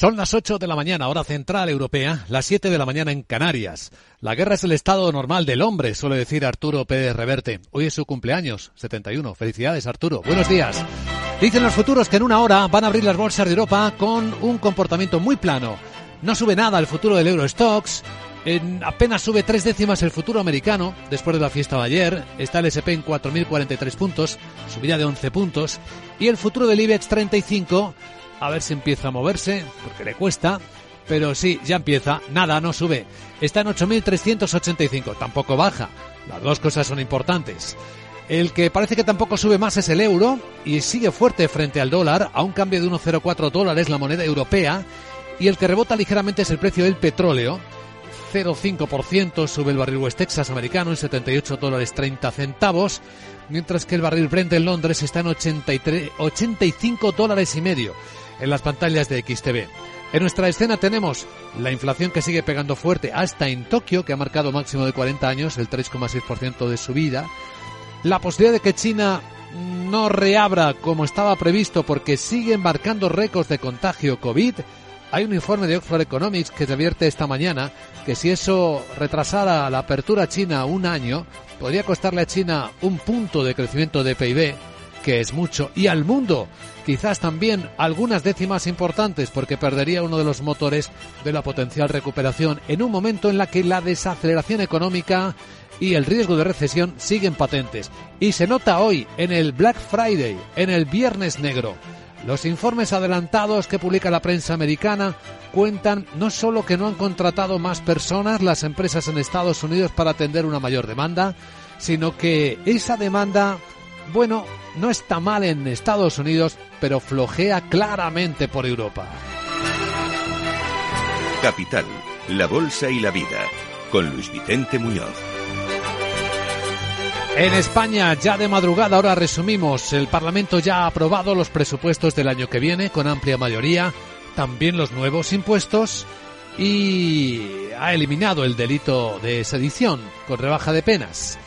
Son las 8 de la mañana, hora central europea, las 7 de la mañana en Canarias. La guerra es el estado normal del hombre, suele decir Arturo Pérez Reverte. Hoy es su cumpleaños, 71. Felicidades, Arturo. Buenos días. Dicen los futuros que en una hora van a abrir las bolsas de Europa con un comportamiento muy plano. No sube nada el futuro del Eurostox. En apenas sube tres décimas el futuro americano después de la fiesta de ayer. Está el SP en 4.043 puntos, subida de 11 puntos. Y el futuro del IBEX 35 a ver si empieza a moverse, porque le cuesta. Pero sí, ya empieza. Nada, no sube. Está en 8.385. Tampoco baja. Las dos cosas son importantes. El que parece que tampoco sube más es el euro y sigue fuerte frente al dólar a un cambio de 1,04 dólares la moneda europea. Y el que rebota ligeramente es el precio del petróleo. 0,5% sube el barril West Texas americano en 78 dólares 30 centavos, mientras que el barril Brent en Londres está en 83, 85 dólares y medio en las pantallas de XTV. En nuestra escena tenemos la inflación que sigue pegando fuerte hasta en Tokio, que ha marcado máximo de 40 años, el 3,6% de subida. La posibilidad de que China no reabra como estaba previsto porque siguen marcando récords de contagio COVID. Hay un informe de Oxford Economics que se advierte esta mañana que si eso retrasara la apertura china un año, podría costarle a China un punto de crecimiento de PIB, que es mucho, y al mundo quizás también algunas décimas importantes porque perdería uno de los motores de la potencial recuperación en un momento en la que la desaceleración económica y el riesgo de recesión siguen patentes. Y se nota hoy en el Black Friday, en el Viernes Negro. Los informes adelantados que publica la prensa americana cuentan no solo que no han contratado más personas las empresas en Estados Unidos para atender una mayor demanda, sino que esa demanda, bueno, no está mal en Estados Unidos, pero flojea claramente por Europa. Capital, la Bolsa y la Vida, con Luis Vicente Muñoz. En España, ya de madrugada, ahora resumimos, el Parlamento ya ha aprobado los presupuestos del año que viene con amplia mayoría, también los nuevos impuestos y ha eliminado el delito de sedición con rebaja de penas.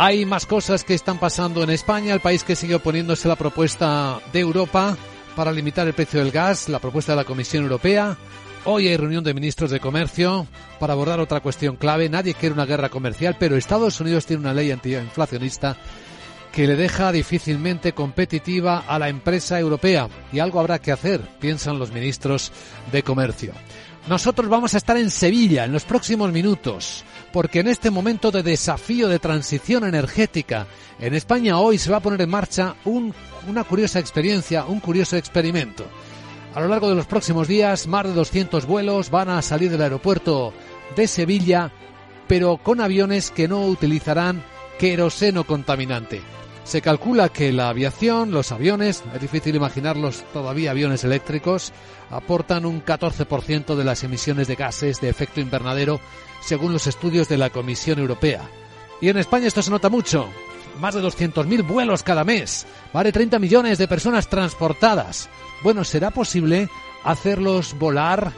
Hay más cosas que están pasando en España, el país que sigue oponiéndose a la propuesta de Europa para limitar el precio del gas, la propuesta de la Comisión Europea. Hoy hay reunión de ministros de comercio para abordar otra cuestión clave. Nadie quiere una guerra comercial, pero Estados Unidos tiene una ley antiinflacionista que le deja difícilmente competitiva a la empresa europea. Y algo habrá que hacer, piensan los ministros de comercio. Nosotros vamos a estar en Sevilla en los próximos minutos porque en este momento de desafío de transición energética en España hoy se va a poner en marcha una curiosa experiencia, un curioso experimento. A lo largo de los próximos días, más de 200 vuelos van a salir del aeropuerto de Sevilla, pero con aviones que no utilizarán queroseno contaminante. Se calcula que la aviación, los aviones, es difícil imaginarlos todavía aviones eléctricos, aportan un 14% de las emisiones de gases de efecto invernadero según los estudios de la Comisión Europea. Y en España esto se nota mucho. Más de 200.000 vuelos cada mes. De 30 millones de personas transportadas. Bueno, ¿será posible hacerlos volar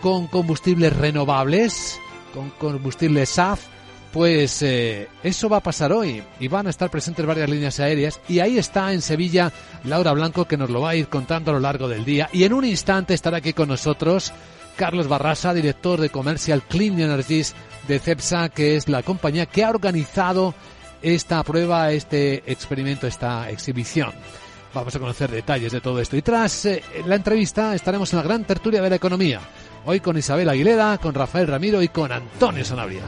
con combustibles renovables? ¿Con combustibles SAF? Pues eh, eso va a pasar hoy y van a estar presentes varias líneas aéreas y ahí está en Sevilla Laura Blanco que nos lo va a ir contando a lo largo del día y en un instante estará aquí con nosotros Carlos Barrasa, director de Commercial Clean Energies de CEPSA, que es la compañía que ha organizado esta prueba, este experimento, esta exhibición. Vamos a conocer detalles de todo esto. Y tras eh, la entrevista estaremos en la gran tertulia de la economía. Hoy con Isabel Aguilera, con Rafael Ramiro y con Antonio Sanabria.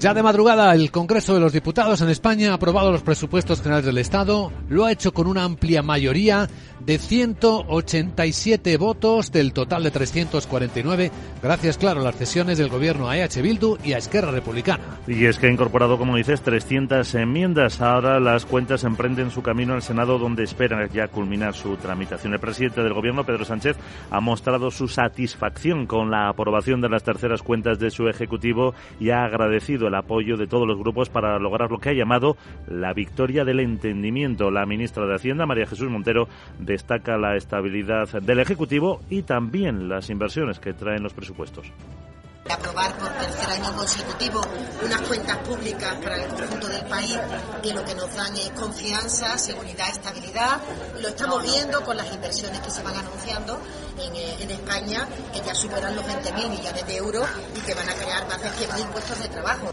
Ya de madrugada, el Congreso de los Diputados en España ha aprobado los presupuestos generales del Estado. Lo ha hecho con una amplia mayoría de 187 votos del total de 349, gracias, claro, a las cesiones del gobierno a EH Bildu y a Esquerra Republicana. Y es que ha incorporado, como dices, 300 enmiendas. Ahora las cuentas emprenden su camino al Senado, donde esperan ya culminar su tramitación. El presidente del gobierno, Pedro Sánchez, ha mostrado su satisfacción con la aprobación de las terceras cuentas de su ejecutivo y ha agradecido el apoyo de todos los grupos para lograr lo que ha llamado la victoria del entendimiento. La ministra de Hacienda, María Jesús Montero, destaca la estabilidad del Ejecutivo y también las inversiones que traen los presupuestos. aprobar por tercer año consecutivo unas cuentas públicas para el conjunto del país que lo que nos dan es confianza, seguridad, estabilidad. Lo estamos viendo con las inversiones que se van anunciando en, eh, España, que ya superan los 20.000 millones de euros y que van a crear más de 100.000 puestos de trabajo.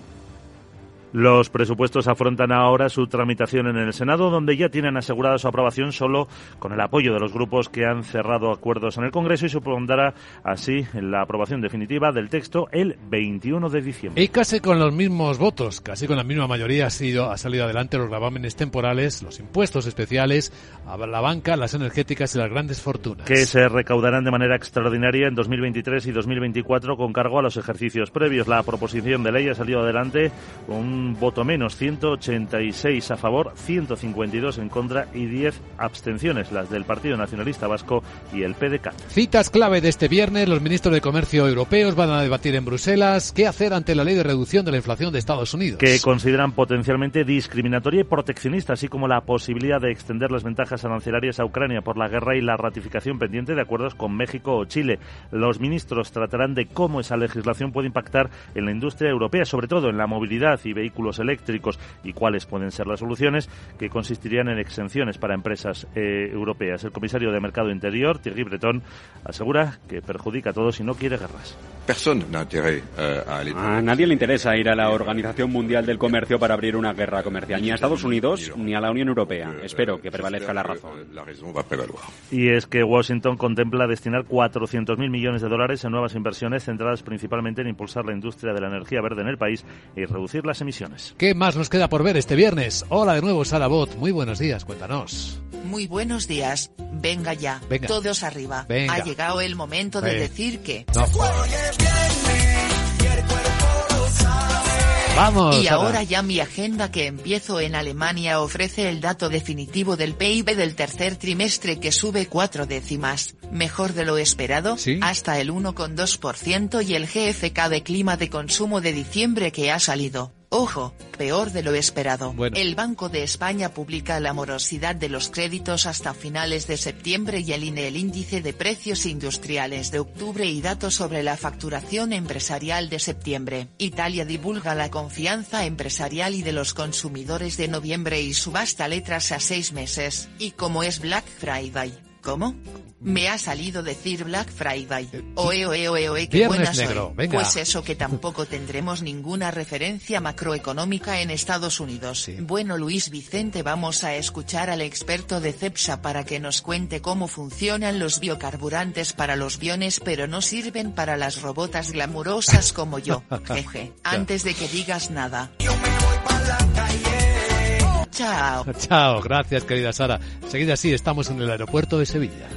Los presupuestos afrontan ahora su tramitación en el Senado, donde ya tienen asegurada su aprobación solo con el apoyo de los grupos que han cerrado acuerdos en el Congreso y supondrá así la aprobación definitiva del texto el 21 de diciembre. Y casi con los mismos votos, casi con la misma mayoría ha, sido, ha salido adelante los gravámenes temporales, los impuestos especiales a la banca, las energéticas y las grandes fortunas. Que se recaudarán de manera extraordinaria en 2023 y 2024 con cargo a los ejercicios previos. La proposición de ley ha salido adelante con un voto menos, 186 a favor, 152 en contra y 10 abstenciones, las del Partido Nacionalista Vasco y el PDK. Citas clave de este viernes, los ministros de Comercio europeos van a debatir en Bruselas qué hacer ante la ley de reducción de la inflación de Estados Unidos. Que consideran potencialmente discriminatoria y proteccionista, así como la posibilidad de extender las ventajas arancelarias a Ucrania por la guerra y la ratificación pendiente de acuerdos con México o Chile. Los ministros tratarán de cómo esa legislación puede impactar en la industria europea, sobre todo en la movilidad y vehículos vehículos eléctricos y cuáles pueden ser las soluciones que consistirían en exenciones para empresas eh, europeas. El comisario de Mercado Interior, Thierry Breton, asegura que perjudica a todos y no quiere guerras. Euh, a nadie le interesa ir a la Organización Mundial del Comercio para abrir una guerra comercial, ni a Estados Unidos ni a la Unión Europea. Espero que prevalezca la razón. Y es que Washington contempla destinar 400.000 millones de dólares en nuevas inversiones centradas principalmente en impulsar la industria de la energía verde en el país y reducir las emisiones. ¿Qué más nos queda por ver este viernes? Hola de nuevo, Sara Bot. Muy buenos días, cuéntanos. Muy buenos días. Venga ya. Todos arriba. Ha llegado el momento de decir que... Vamos. Y ahora ya mi agenda que empiezo en Alemania ofrece el dato definitivo del PIB del tercer trimestre que sube cuatro décimas, mejor de lo esperado, hasta el 1,2% y el GFK de clima de consumo de diciembre que ha salido, Ojo, peor de lo esperado. El Banco de España publica la morosidad de los créditos hasta finales de septiembre y el INE el índice de precios industriales de octubre y datos sobre la facturación empresarial de septiembre. Italia divulga la confianza empresarial y de los consumidores de noviembre y subasta letras a seis meses. Y como es Black Friday, ¿Cómo? Me ha salido decir Black Friday. Oe, oe, oe, oe, qué buena soy. Pues eso que tampoco tendremos ninguna referencia macroeconómica en Estados Unidos. Bueno, Luis Vicente, vamos a escuchar al experto de CEPSA para que nos cuente cómo funcionan los biocarburantes para los biones, pero no sirven para las robotas glamurosas como yo. Jeje. Antes de que digas nada. Yo me voy para la calle. Chao. Chao, gracias querida Sara. Seguida así, estamos en el aeropuerto de Sevilla.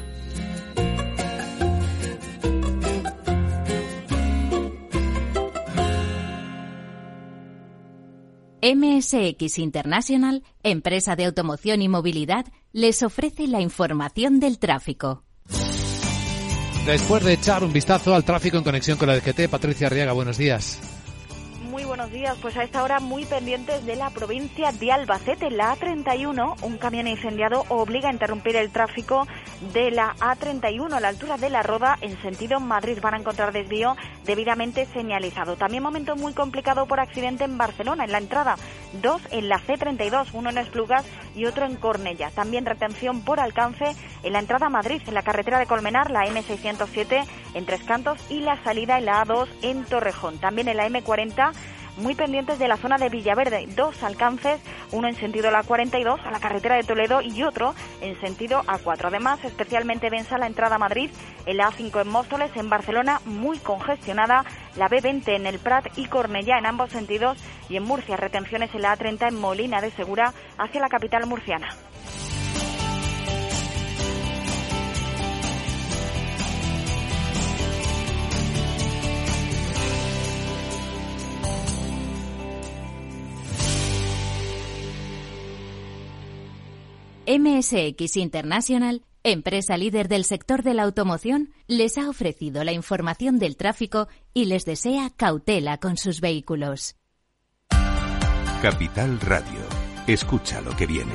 MSX International, empresa de automoción y movilidad, les ofrece la información del tráfico. Después de echar un vistazo al tráfico en conexión con la DGT, Patricia Arriaga, buenos días buenos días. Pues a esta hora muy pendientes de la provincia de Albacete, la A31, un camión incendiado obliga a interrumpir el tráfico de la A31 a la altura de la Roda en sentido Madrid. Van a encontrar desvío debidamente señalizado. También momento muy complicado por accidente en Barcelona, en la entrada. Dos en la C32, uno en Esplugas y otro en Cornella. También retención por alcance en la entrada a Madrid, en la carretera de Colmenar, la M607 en Tres Cantos y la salida en la A2 en Torrejón. También en la M40 muy pendientes de la zona de Villaverde. Dos alcances, uno en sentido la 42 a la carretera de Toledo y otro en sentido A4. Además, especialmente densa la entrada a Madrid, el A5 en Móstoles, en Barcelona muy congestionada, la B20 en el Prat y Cornellá en ambos sentidos y en Murcia retenciones en la A30 en Molina de Segura hacia la capital murciana. MSX International, empresa líder del sector de la automoción, les ha ofrecido la información del tráfico y les desea cautela con sus vehículos. Capital Radio. Escucha lo que viene.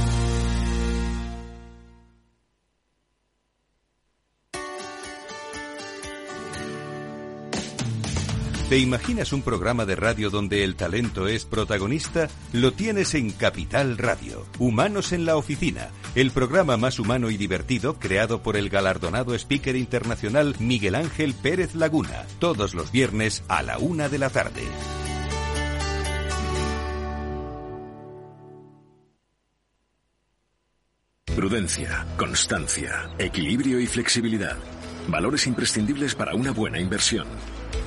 ¿Te imaginas un programa de radio donde el talento es protagonista? Lo tienes en Capital Radio. Humanos en la Oficina, el programa más humano y divertido creado por el galardonado speaker internacional Miguel Ángel Pérez Laguna, todos los viernes a la una de la tarde. Prudencia, constancia, equilibrio y flexibilidad. Valores imprescindibles para una buena inversión.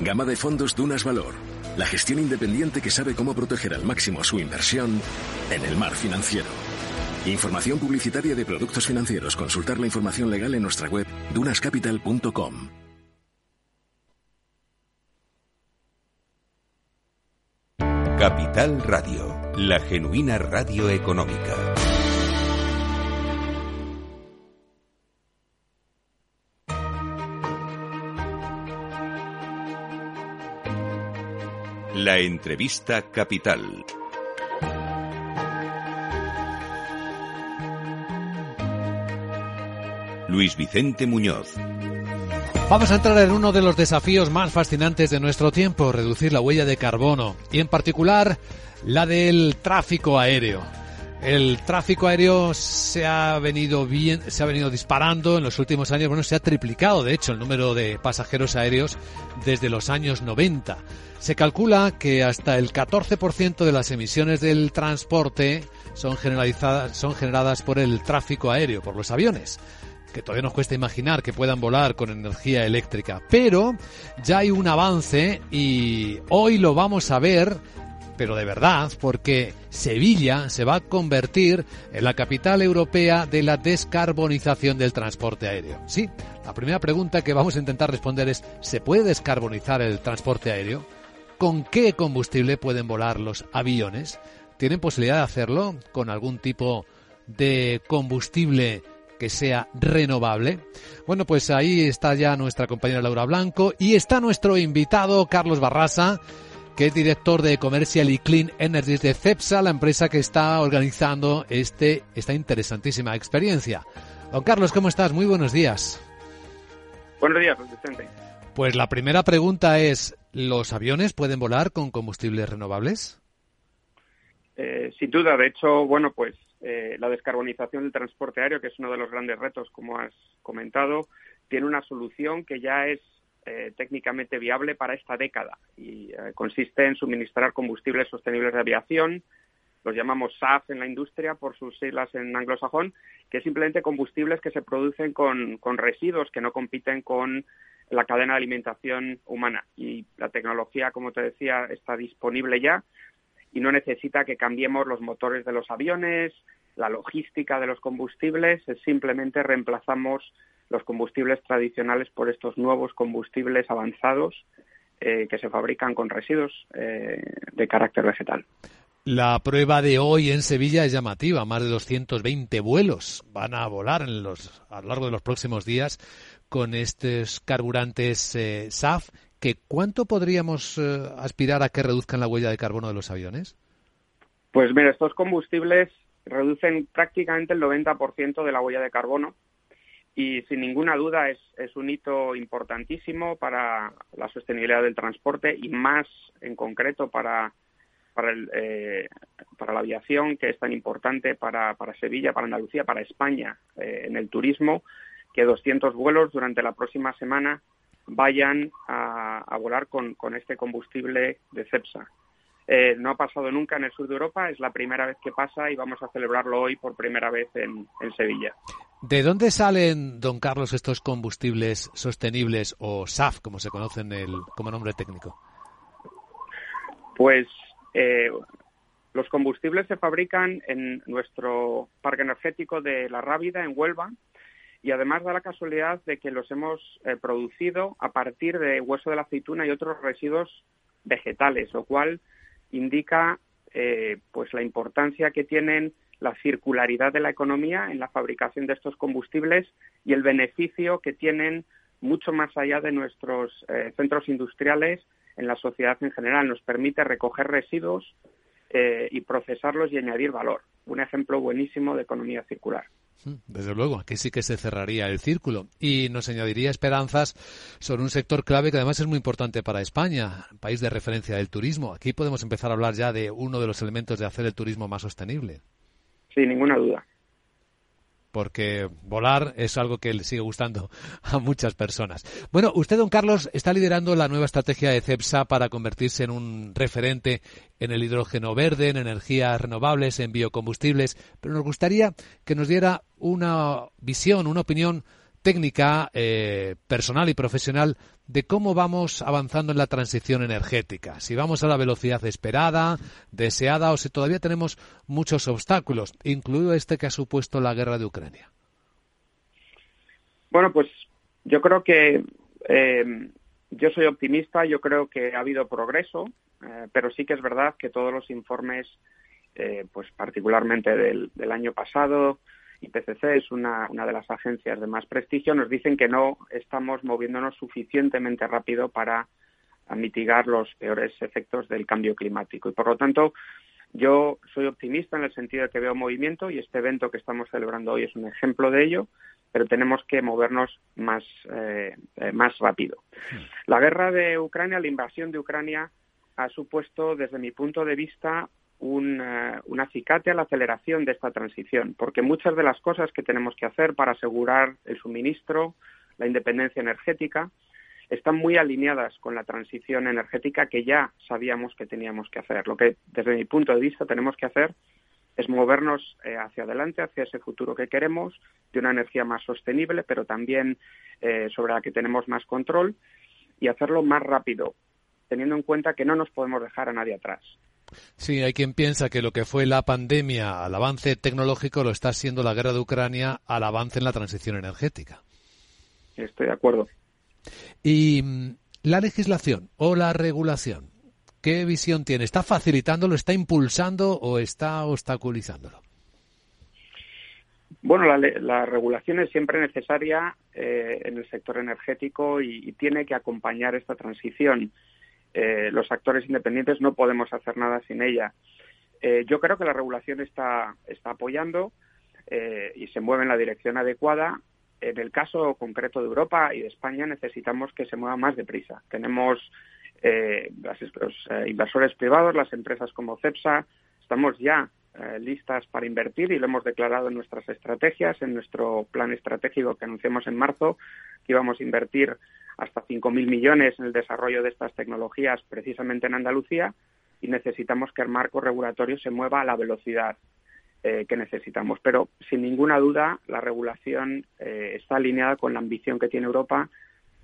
Gama de fondos Dunas Valor. La gestión independiente que sabe cómo proteger al máximo su inversión en el mar financiero. Información publicitaria de productos financieros. Consultar la información legal en nuestra web dunascapital.com. Capital Radio, la genuina radio económica. La entrevista capital. Luis Vicente Muñoz. Vamos a entrar en uno de los desafíos más fascinantes de nuestro tiempo, reducir la huella de carbono y en particular la del tráfico aéreo. El tráfico aéreo se ha venido bien, se ha venido disparando en los últimos años, bueno, se ha triplicado de hecho el número de pasajeros aéreos desde los años 90. Se calcula que hasta el 14% de las emisiones del transporte son generalizadas, son generadas por el tráfico aéreo, por los aviones que todavía nos cuesta imaginar que puedan volar con energía eléctrica. Pero ya hay un avance y hoy lo vamos a ver pero de verdad, porque Sevilla se va a convertir en la capital europea de la descarbonización del transporte aéreo. Sí, la primera pregunta que vamos a intentar responder es, ¿se puede descarbonizar el transporte aéreo? ¿Con qué combustible pueden volar los aviones? ¿Tienen posibilidad de hacerlo con algún tipo de combustible que sea renovable? Bueno, pues ahí está ya nuestra compañera Laura Blanco y está nuestro invitado Carlos Barrasa, que es director de Commercial y Clean Energies de CEPSA, la empresa que está organizando este, esta interesantísima experiencia. Don Carlos, ¿cómo estás? Muy buenos días. Buenos días, Vicente. Pues la primera pregunta es, ¿los aviones pueden volar con combustibles renovables? Eh, sin duda, de hecho, bueno, pues eh, la descarbonización del transporte aéreo, que es uno de los grandes retos, como has comentado, tiene una solución que ya es eh, técnicamente viable para esta década y eh, consiste en suministrar combustibles sostenibles de aviación los llamamos SAF en la industria por sus siglas en anglosajón, que es simplemente combustibles que se producen con, con residuos que no compiten con la cadena de alimentación humana. Y la tecnología, como te decía, está disponible ya y no necesita que cambiemos los motores de los aviones, la logística de los combustibles, es simplemente reemplazamos los combustibles tradicionales por estos nuevos combustibles avanzados eh, que se fabrican con residuos eh, de carácter vegetal. La prueba de hoy en Sevilla es llamativa. Más de 220 vuelos van a volar en los, a lo largo de los próximos días con estos carburantes eh, SAF. Que, ¿Cuánto podríamos eh, aspirar a que reduzcan la huella de carbono de los aviones? Pues mira, estos combustibles reducen prácticamente el 90% de la huella de carbono y sin ninguna duda es, un hito importantísimo para la sostenibilidad del transporte y más en concreto para para, el, eh, para la aviación, que es tan importante para, para Sevilla, para Andalucía, para España eh, en el turismo, que 200 vuelos durante la próxima semana vayan a, volar con, este combustible de CEPSA. Eh, no ha pasado nunca en el sur de Europa, es la primera vez que pasa y vamos a celebrarlo hoy por primera vez en Sevilla. ¿De dónde salen, don Carlos, estos combustibles sostenibles o SAF, como se conocen el, como nombre técnico? Pues eh, los combustibles se fabrican en nuestro parque energético de La Rábida, en Huelva, y además da la casualidad de que los hemos eh, producido a partir de hueso de la aceituna y otros residuos vegetales, lo cual indica eh, pues la importancia que tienen la circularidad de la economía en la fabricación de estos combustibles y el beneficio que tienen mucho más allá de nuestros centros industriales en la sociedad en general. Nos permite recoger residuos eh, y procesarlos y añadir valor. Un ejemplo buenísimo de economía circular. Mm, desde luego, aquí sí que se cerraría el círculo y nos añadiría esperanzas sobre un sector clave que además es muy importante para España, país de referencia del turismo. Aquí podemos empezar a hablar ya de uno de los elementos de hacer el turismo más sostenible. Sin ninguna duda porque volar es algo que le sigue gustando a muchas personas. Bueno, usted, don Carlos, está liderando la nueva estrategia de CEPSA para convertirse en un referente en el hidrógeno verde, en energías renovables, en biocombustibles, pero nos gustaría que nos diera una visión, una opinión técnica, eh, personal y profesional de cómo vamos avanzando en la transición energética. Si vamos a la velocidad esperada, deseada o si todavía tenemos muchos obstáculos, incluido este que ha supuesto la guerra de Ucrania. Bueno, pues yo creo que eh, yo soy optimista, yo creo que ha habido progreso, eh, pero sí que es verdad que todos los informes, pues particularmente del año pasado, IPCC es una, una de las agencias de más prestigio, nos dicen que no estamos moviéndonos suficientemente rápido para mitigar los peores efectos del cambio climático. Y por lo tanto, yo soy optimista en el sentido de que veo movimiento y este evento que estamos celebrando hoy es un ejemplo de ello, pero tenemos que movernos más, eh, eh, más rápido. La guerra de Ucrania, la invasión de Ucrania, ha supuesto, desde mi punto de vista, un, acicate a la aceleración de esta transición, porque muchas de las cosas que tenemos que hacer para asegurar el suministro, la independencia energética, están muy alineadas con la transición energética que ya sabíamos que teníamos que hacer. Lo que, desde mi punto de vista, tenemos que hacer es movernos eh, hacia adelante, hacia ese futuro que queremos, de una energía más sostenible, pero también eh, sobre la que tenemos más control, y hacerlo más rápido, teniendo en cuenta que no nos podemos dejar a nadie atrás. Sí, hay quien piensa que lo que fue la pandemia al avance tecnológico lo está siendo la guerra de Ucrania al avance en la transición energética. Estoy de acuerdo. ¿Y mm, la legislación o la regulación? ¿Qué visión tiene? ¿Está facilitándolo, está impulsando o está obstaculizándolo? Bueno, la, regulación es siempre necesaria eh, en el sector energético y, tiene que acompañar esta transición. Eh, los actores independientes no podemos hacer nada sin ella. Eh, yo creo que la regulación está, está apoyando eh, y se mueve en la dirección adecuada. En el caso concreto de Europa y de España necesitamos que se mueva más deprisa. Tenemos los inversores privados, las empresas como CEPSA, estamos ya listas para invertir y lo hemos declarado en nuestras estrategias, en nuestro plan estratégico que anunciamos en marzo, que íbamos a invertir hasta 5.000 millones en el desarrollo de estas tecnologías precisamente en Andalucía, y necesitamos que el marco regulatorio se mueva a la velocidad eh, que necesitamos. Pero sin ninguna duda la regulación eh, está alineada con la ambición que tiene Europa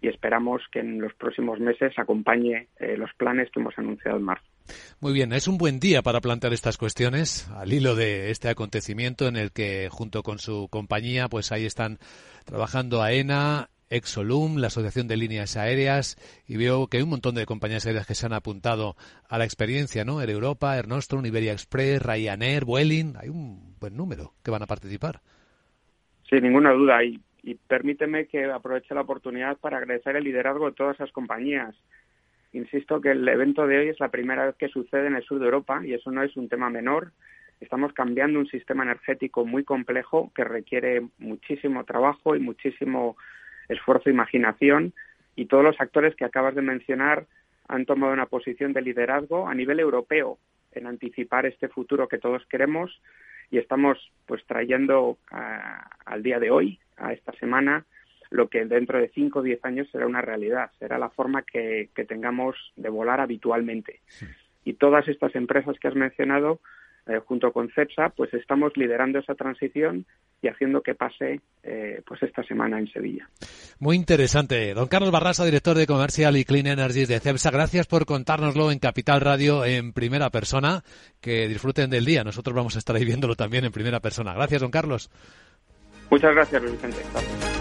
y esperamos que en los próximos meses acompañe eh, los planes que hemos anunciado en marzo. Muy bien, es un buen día para plantear estas cuestiones al hilo de este acontecimiento en el que junto con su compañía pues ahí están trabajando AENA, Exolum, la Asociación de Líneas Aéreas, y veo que hay un montón de compañías aéreas que se han apuntado a la experiencia, ¿no? Air Europa, Air Nostrum, Iberia Express, Ryanair, Vueling, hay un buen número que van a participar. Sin ninguna duda, y, y permíteme que aproveche la oportunidad para agradecer el liderazgo de todas esas compañías. Insisto que el evento de hoy es la primera vez que sucede en el sur de Europa y eso no es un tema menor. Estamos cambiando un sistema energético muy complejo que requiere muchísimo trabajo y muchísimo esfuerzo imaginación y todos los actores que acabas de mencionar han tomado una posición de liderazgo a nivel europeo en anticipar este futuro que todos queremos y estamos pues trayendo al día de hoy, a esta semana, lo que dentro de 5 o 10 años será una realidad, será la forma que, que tengamos de volar habitualmente. Y todas estas empresas que has mencionado eh, junto con CEPSA, pues estamos liderando esa transición y haciendo que pase eh, pues esta semana en Sevilla. Muy interesante. Don Carlos Barrasa, director de Comercial y Clean Energies de CEPSA, gracias por contárnoslo en Capital Radio en primera persona. Que disfruten del día. Nosotros vamos a estar ahí viéndolo también en primera persona. Gracias, don Carlos. Muchas gracias, Vicente.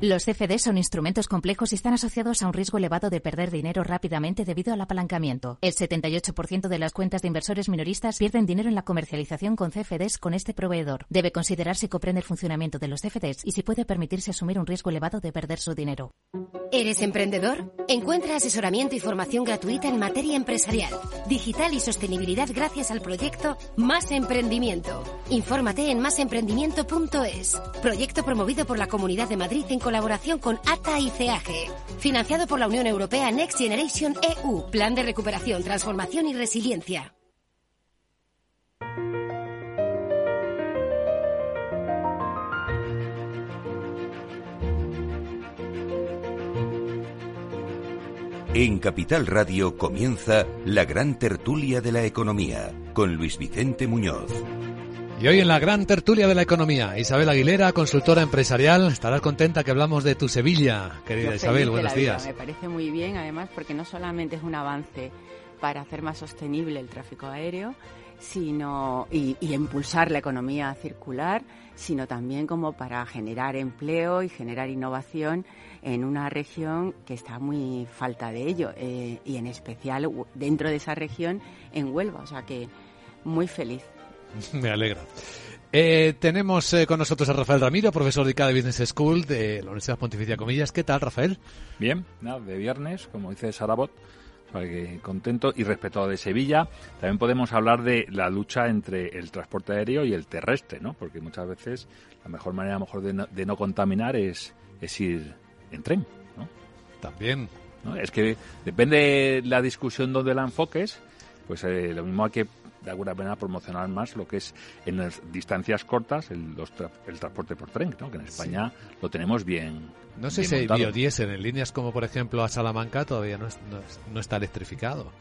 Los CFD son instrumentos complejos y están asociados a un riesgo elevado de perder dinero rápidamente debido al apalancamiento. El 78% de las cuentas de inversores minoristas pierden dinero en la comercialización con CFDs con este proveedor. Debe considerar si comprende el funcionamiento de los CFDs y si puede permitirse asumir un riesgo elevado de perder su dinero. ¿Eres emprendedor? Encuentra asesoramiento y formación gratuita en materia empresarial, digital y sostenibilidad gracias al proyecto Más Emprendimiento. Infórmate en másemprendimiento.es. Proyecto promovido por la Comunidad de Madrid en colaboración con ATA y CEAGE. Financiado por la Unión Europea Next Generation EU. Plan de recuperación, transformación y resiliencia. En Capital Radio comienza la gran tertulia de la economía con Luis Vicente Muñoz. Y hoy en la gran tertulia de la economía, Isabel Aguilera, consultora empresarial, estarás contenta que hablamos de tu Sevilla, querida Isabel, buenos días. Me parece muy bien, además, porque no solamente es un avance para hacer más sostenible el tráfico aéreo, sino y, y, impulsar la economía circular, sino también como para generar empleo y generar innovación en una región que está muy falta de ello eh, y en especial dentro de esa región en Huelva, o sea que muy feliz. Me alegra. Eh, tenemos eh, con nosotros a Rafael Ramiro, profesor de ICADE Business School de la Universidad Pontificia Comillas. ¿Qué tal, Rafael? Bien, nada, de viernes, como dice Sarabot, contento. Y respecto a de Sevilla, también podemos hablar de la lucha entre el transporte aéreo y el terrestre, ¿no? Porque muchas veces la mejor manera a lo mejor de no, de no contaminar es, es ir en tren, ¿no? También. ¿No? Es que depende de la discusión donde la enfoques, pues eh, lo mismo hay que de alguna manera promocionar más lo que es en las distancias cortas el, el transporte por tren, ¿no? que en España lo tenemos bien. No sé si hay biodiesel en líneas como por ejemplo a Salamanca todavía no, no, está electrificado.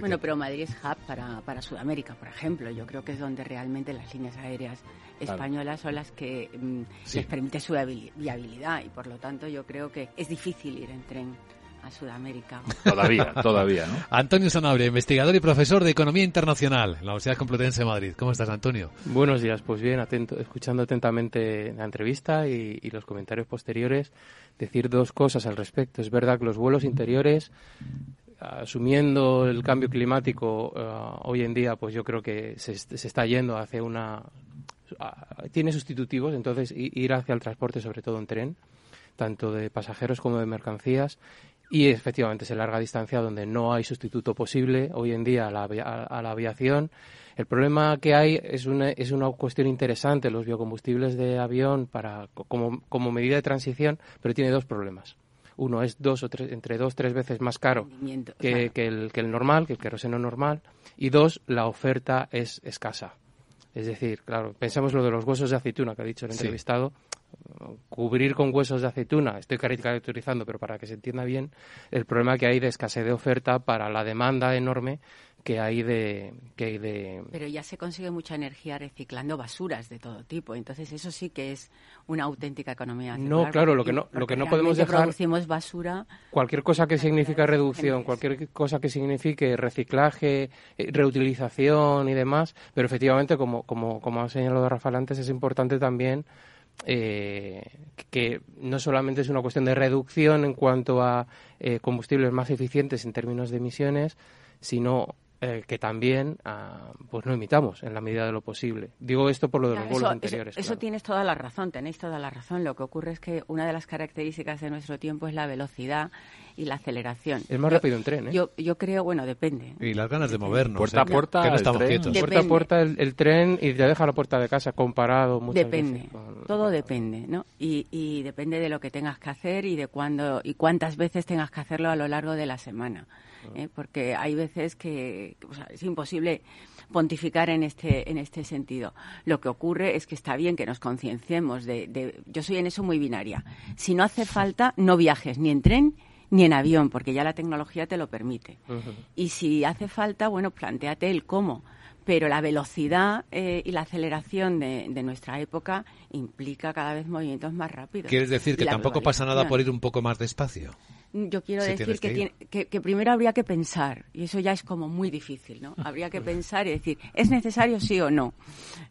Bueno, pero Madrid es hub para, para Sudamérica, por ejemplo. Yo creo que es donde realmente las líneas aéreas españolas son las que mm, les permite su viabilidad y por lo tanto yo creo que es difícil ir en tren a Sudamérica. Todavía, todavía, ¿no? Antonio Sanabria, investigador y profesor de Economía Internacional en la Universidad Complutense de Madrid. ¿Cómo estás, Antonio? Buenos días, pues bien, atento, escuchando atentamente la entrevista y, los comentarios posteriores, decir dos cosas al respecto. Es verdad que los vuelos interiores asumiendo el cambio climático eh, hoy en día, pues yo creo que se, se, está yendo hacia una... tiene sustitutivos, entonces ir hacia el transporte, sobre todo en tren, tanto de pasajeros como de mercancías, y efectivamente es larga distancia donde no hay sustituto posible hoy en día a la, a, la aviación. El problema que hay es una, es una cuestión interesante, los biocombustibles de avión para, como, como medida de transición, pero tiene dos problemas. Uno es dos o tres, entre dos tres veces más caro que, que, el, que el normal, que el queroseno normal. Y dos, la oferta es escasa. Es decir, claro, pensemos lo de los huesos de aceituna que ha dicho el entrevistado cubrir con huesos de aceituna, estoy caracterizando, pero para que se entienda bien, el problema que hay de escasez de oferta para la demanda enorme que hay de que hay de pero ya se consigue mucha energía reciclando basuras de todo tipo entonces eso sí que es una auténtica economía no claro lo que no lo que no podemos dejar producimos basura cualquier cosa que signifique reducción cualquier cosa que signifique reciclaje eh, reutilización y demás pero efectivamente como como como ha señalado Rafael antes es importante también eh, que no solamente es una cuestión de reducción en cuanto a eh, combustibles más eficientes en términos de emisiones, sino eh, que también ah, pues no imitamos en la medida de lo posible. Digo esto por lo de los vuelos anteriores. Eso, tienes toda la razón, tenéis toda la razón. Lo que ocurre es que una de las características de nuestro tiempo es la velocidad y la aceleración. Es más rápido un tren, ¿eh? Yo, yo creo, bueno, depende. Y las ganas de movernos. Puerta a puerta, no, estamos quietos. Puerta a puerta el, tren y te deja la puerta de casa comparado muchas Depende, todo depende, ¿no? Y, y depende de lo que tengas que hacer y de cuándo y cuántas veces tengas que hacerlo a lo largo de la semana. ¿Eh? porque hay veces que es imposible pontificar en este, en este sentido. Lo que ocurre es que está bien que nos concienciemos de, Yo soy en eso muy binaria. Si no hace falta, no viajes ni en tren ni en avión, porque ya la tecnología te lo permite. Y si hace falta, bueno, planteate el cómo pero la velocidad eh, y la aceleración de, nuestra época implica cada vez movimientos más rápidos. ¿Quieres decir que tampoco pasa nada por ir un poco más despacio? Yo quiero decir que, que, primero habría que pensar, y eso ya es como muy difícil, ¿no? Habría que pensar y decir, ¿es necesario sí o no?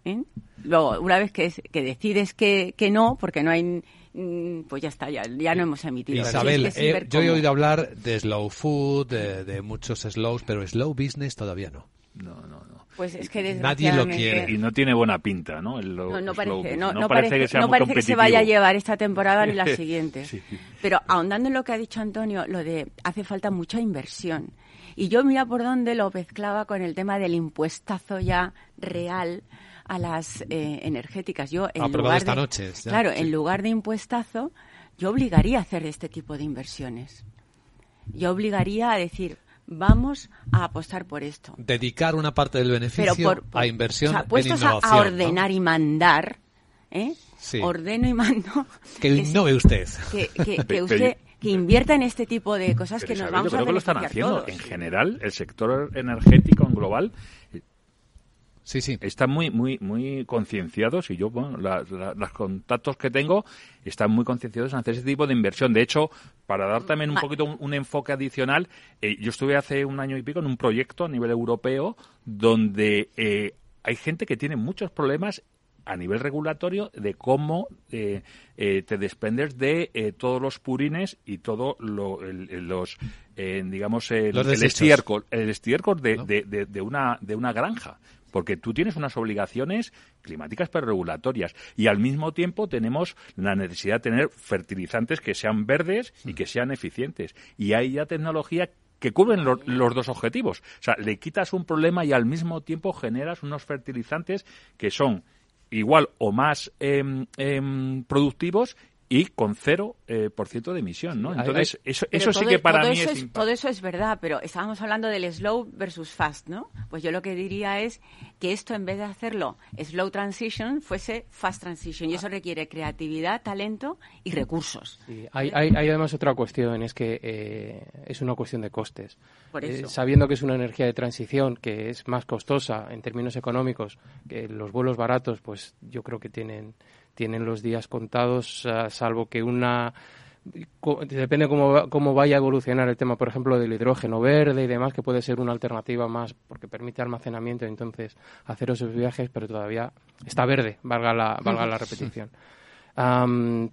¿Eh? Luego, una vez que, que decides que, que no, porque no hay mm, pues ya está, ya, ya no hemos emitido. Isabel, eh, yo he oído hablar de slow food, de, de, muchos slows, pero slow business todavía no. No, no, no. Pues es que Nadie lo quiere. Y no tiene buena pinta, ¿no? no, parece, no, parece, que, se vaya a llevar esta temporada ni la siguiente. Pero ahondando en lo que ha dicho Antonio, lo de hace falta mucha inversión. Y yo mira por dónde lo mezclaba con el tema del impuestazo ya real a las eh, energéticas. Yo en lugar esta noche. Claro, en lugar de impuestazo, yo obligaría a hacer este tipo de inversiones. Yo obligaría a decir, vamos a apostar por esto. Dedicar una parte del beneficio a inversión o sea, en a, ordenar y mandar, ¿eh? Ordeno y mando. Que innove usted. Que, que, usted que invierta en este tipo de cosas que nos vamos yo creo que lo están haciendo. En general, el sector energético en global Sí, sí. Están muy, muy, muy concienciados y yo, bueno, los contactos que tengo están muy concienciados en hacer ese tipo de inversión. De hecho, para dar también un poquito un, enfoque adicional, eh, yo estuve hace un año y pico en un proyecto a nivel europeo donde eh, hay gente que tiene muchos problemas a nivel regulatorio de cómo eh, te desprendes de todos los purines y todo lo, los digamos el, estiércol el estiércol de, de, de, una de una granja porque tú tienes unas obligaciones climáticas pero regulatorias y al mismo tiempo tenemos la necesidad de tener fertilizantes que sean verdes y que sean eficientes y hay ya tecnología que cubren los dos objetivos. O sea, le quitas un problema y al mismo tiempo generas unos fertilizantes que son igual o más em, em, productivos y con cero eh, por ciento de emisión, ¿no? Entonces, eso, eso sí que para mí es, Todo eso es verdad, pero estábamos hablando del slow versus fast, ¿no? Pues yo lo que diría es que esto, en vez de hacerlo slow transition, fuese fast transition. Y eso requiere creatividad, talento y recursos. Hay, hay, hay, además otra cuestión, es que eh, es una cuestión de costes. Eh, sabiendo que es una energía de transición que es más costosa en términos económicos que los vuelos baratos, pues yo creo que tienen tienen los días contados, ah, salvo que una depende cómo, cómo vaya a evolucionar el tema, por ejemplo, del hidrógeno verde y demás, que puede ser una alternativa más porque permite almacenamiento, entonces hacer esos viajes, pero todavía está verde, valga la, valga la repetición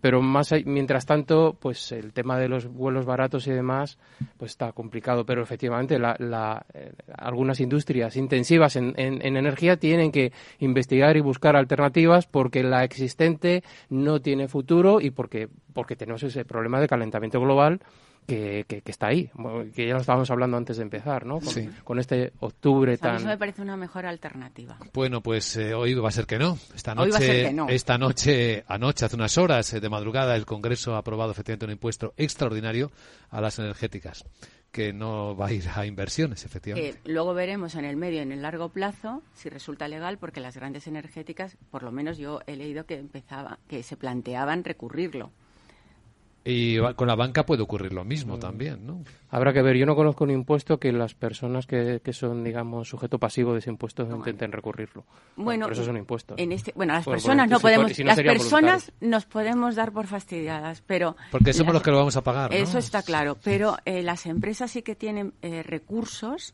pero más mientras tanto, pues el tema de los vuelos baratos y demás, pues está complicado. Pero efectivamente, la, eh, algunas industrias intensivas en, en, energía tienen que investigar y buscar alternativas porque la existente no tiene futuro y porque porque tenemos ese problema de calentamiento global que, que, está ahí, que ya lo estábamos hablando antes de empezar, ¿no? Con, este octubre tan... Eso me parece una mejor alternativa. Bueno, pues eh, hoy va a ser que no. Esta noche, esta noche, anoche, hace unas horas eh, de madrugada, el Congreso ha aprobado efectivamente un impuesto extraordinario a las energéticas que no va a ir a inversiones, efectivamente. luego veremos en el medio y en el largo plazo si resulta legal, porque las grandes energéticas, por lo menos yo he leído que empezaba, que se planteaban recurrirlo. Y con la banca puede ocurrir lo mismo mm. también, ¿no? Habrá que ver. Yo no conozco un impuesto que las personas que, que son, digamos, sujeto pasivo de ese impuesto intenten recurrirlo. Bueno, por eso es un impuesto. En este, bueno, las personas no podemos. las personas nos podemos dar por fastidiadas, pero. Porque somos los que lo vamos a pagar. Eso está claro. Pero eh, las empresas sí que tienen eh, recursos.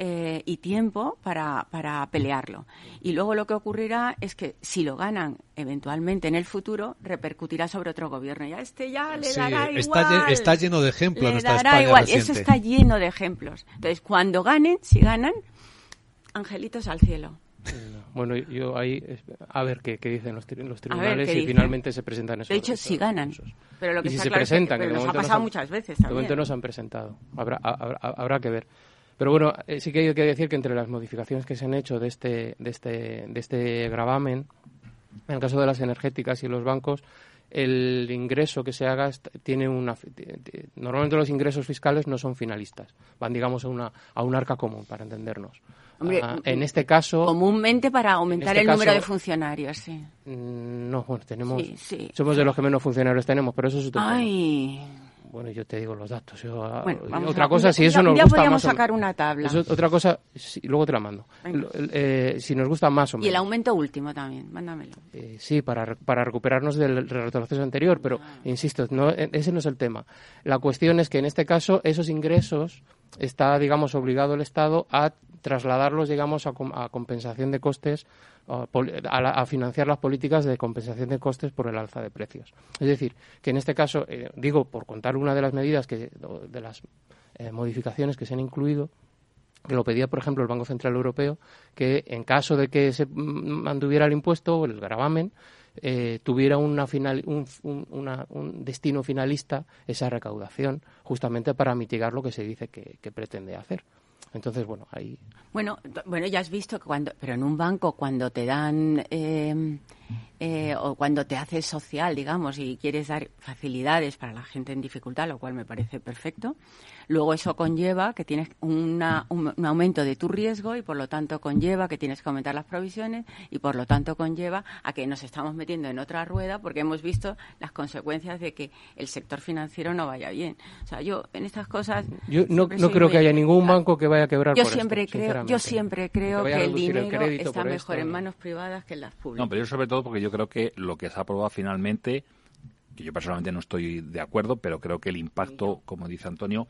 Eh, y tiempo para, para pelearlo. Y luego lo que ocurrirá es que si lo ganan eventualmente en el futuro, repercutirá sobre otro gobierno. Ya este ya le dará igual. Está, lleno de ejemplos. Le dará igual. Eso está lleno de ejemplos. Entonces, cuando ganen, si ganan, angelitos al cielo. Bueno, yo ahí, a ver qué, dicen los, tribunales y finalmente se presentan esos. De hecho, si ganan. Pero lo que y si se presentan, que, nos ha pasado muchas veces. De momento no se han presentado. Habrá, habrá, habrá que ver. Pero bueno, eh, sí que hay que decir que entre las modificaciones que se han hecho de este, de este, de este gravamen, en el caso de las energéticas y los bancos, el ingreso que se haga tiene una normalmente los ingresos fiscales no son finalistas van digamos a una a un arca común para entendernos. Ah, en este caso comúnmente para aumentar este el número de funcionarios sí. Mm, no bueno tenemos somos de los que menos funcionarios tenemos pero eso es otro Ay. Bueno, yo te digo los datos. Ah, otra cosa, si eso nos ya gusta podríamos sacar una tabla. otra cosa, luego te la mando. Eh, si nos gusta más o menos. Y el aumento último también, mándamelo. Eh, sí, para, para recuperarnos del retroceso anterior, pero ah. insisto, no, e, ese no es el tema. La cuestión es que en este caso esos ingresos está, digamos, obligado el Estado a trasladarlos, digamos, a, a compensación de costes a, financiar las políticas de compensación de costes por el alza de precios. Es decir, que en este caso, eh, digo, por contar una de las medidas que, de las eh, modificaciones que se han incluido, que lo pedía, por ejemplo, el Banco Central Europeo, que en caso de que se mantuviera el impuesto, el gravamen, eh, tuviera una final, un, destino finalista esa recaudación, justamente para mitigar lo que se dice que pretende hacer. Entonces, bueno, ahí. Bueno, bueno, ya has visto que cuando, pero en un banco cuando te dan eh, eh, o cuando te haces social, digamos, y quieres dar facilidades para la gente en dificultad, lo cual me parece perfecto, luego eso conlleva que tienes un, aumento de tu riesgo y por lo tanto conlleva que tienes que aumentar las provisiones y por lo tanto conlleva a que nos estamos metiendo en otra rueda porque hemos visto las consecuencias de que el sector financiero no vaya bien. O sea, yo en estas cosas... Yo no, creo que haya ningún banco que vaya a quebrar yo siempre creo Yo siempre creo que, el dinero está mejor en manos privadas que en las públicas. No, pero yo sobre todo porque yo creo que lo que se ha aprobado finalmente, que yo personalmente no estoy de acuerdo, pero creo que el impacto, como dice Antonio,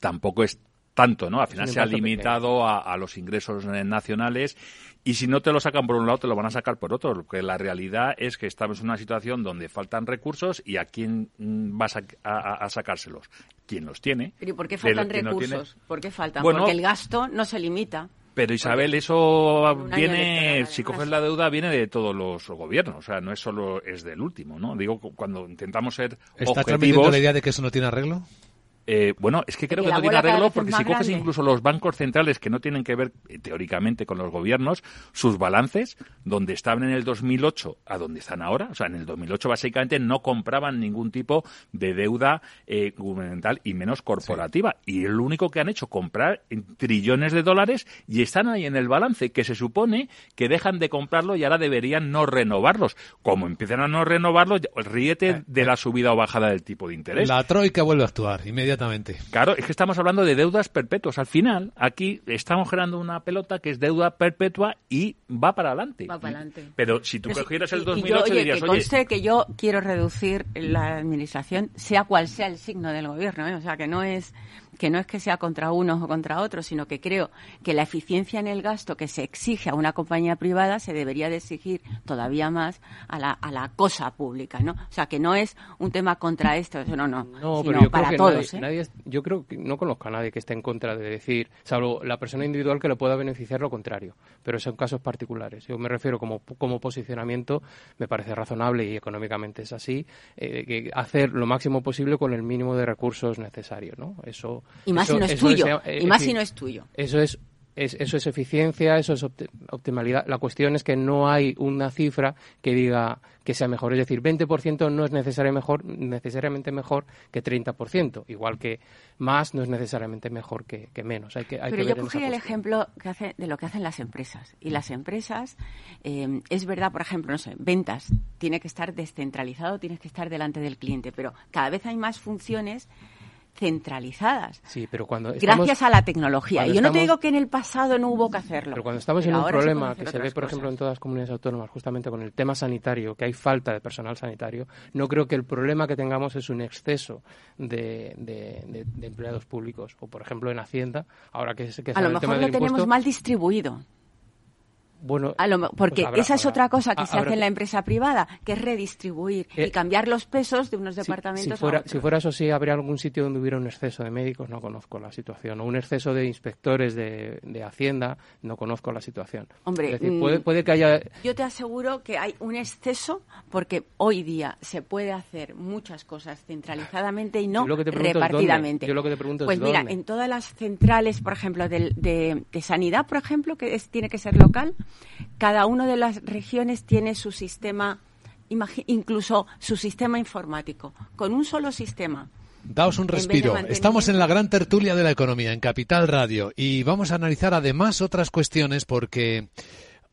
tampoco es tanto, ¿no? Al final se ha limitado a, los ingresos nacionales y si no te lo sacan por un lado, te lo van a sacar por otro, porque la realidad es que estamos en una situación donde faltan recursos y a quién vas a, sacárselos. ¿Quién los tiene? ¿Pero por qué faltan recursos? ¿Por qué faltan? porque el gasto no se limita. Pero Isabel, eso viene, si coges la deuda, viene de todos los gobiernos, o sea, no es solo es del último, ¿no? Digo, cuando intentamos ser ¿Estás transmitiendo la idea de que eso no tiene arreglo? Eh, bueno, es que creo que, no tiene arreglo porque si coges incluso los bancos centrales que no tienen que ver eh, teóricamente con los gobiernos, sus balances, donde estaban en el 2008 a donde están ahora, o sea, en el 2008 básicamente no compraban ningún tipo de deuda eh, gubernamental y menos corporativa. Y lo único que han hecho comprar trillones de dólares y están ahí en el balance, que se supone que dejan de comprarlo y ahora deberían no renovarlos. Como empiezan a no renovarlos, ríete de la subida o bajada del tipo de interés. La troika vuelve a actuar inmediatamente Claro, es que estamos hablando de deudas perpetuas. Al final, aquí estamos generando una pelota que es deuda perpetua y va para adelante. Va para adelante. Pero si tú cogieras el 2008 y, dirías, que conste que yo quiero reducir la administración, sea cual sea el signo del gobierno. ¿eh? O sea, que no es que no es que sea contra unos o contra otros, sino que creo que la eficiencia en el gasto que se exige a una compañía privada se debería de exigir todavía más a la, a la cosa pública, ¿no? O sea, que no es un tema contra esto, no, no, no sino pero para todos. ¿eh? yo creo que no conozco a nadie que esté en contra de decir, salvo la persona individual que le pueda beneficiar lo contrario, pero son casos particulares. Yo me refiero como, como posicionamiento, me parece razonable y económicamente es así, eh, que hacer lo máximo posible con el mínimo de recursos necesarios, ¿no? Eso y más si no es tuyo. y más si no es tuyo. Eso es eso es eficiencia, eso es optimalidad. La cuestión es que no hay una cifra que diga que sea mejor. Es decir, 20% no es necesariamente mejor, necesariamente mejor que 30%, igual que más no es necesariamente mejor que, menos. Hay que, Pero yo cogí el ejemplo que hace, de lo que hacen las empresas. Y las empresas, eh, es verdad, por ejemplo, no sé, ventas, tiene que estar descentralizado, tiene que estar delante del cliente, pero cada vez hay más funciones centralizadas. Sí, pero cuando gracias a la tecnología. Y yo no te digo que en el pasado no hubo que hacerlo. Pero cuando estamos en un problema que se ve, por ejemplo, en todas las comunidades autónomas, justamente con el tema sanitario, que hay falta de personal sanitario, no creo que el problema que tengamos es un exceso de, de, empleados públicos. O, por ejemplo, en Hacienda, ahora que, que a lo mejor lo tenemos mal distribuido. Bueno, porque pues esa es otra cosa que se hace en la empresa privada, que es redistribuir y eh, cambiar los pesos de unos departamentos si, fuera, a Si fuera eso, sí, habría algún sitio donde hubiera un exceso de médicos, no conozco la situación. O un exceso de inspectores de, Hacienda, no conozco la situación. Hombre, puede, puede que haya... Yo te aseguro que hay un exceso porque hoy día se puede hacer muchas cosas centralizadamente y no repartidamente. Yo lo que te pregunto pues mira, en todas las centrales, por ejemplo, de, de, sanidad, por ejemplo, que tiene que ser local, cada una de las regiones tiene su sistema, incluso su sistema informático. Con un solo sistema. Daos un respiro. Estamos en la gran tertulia de la economía, en Capital Radio, y vamos a analizar además otras cuestiones porque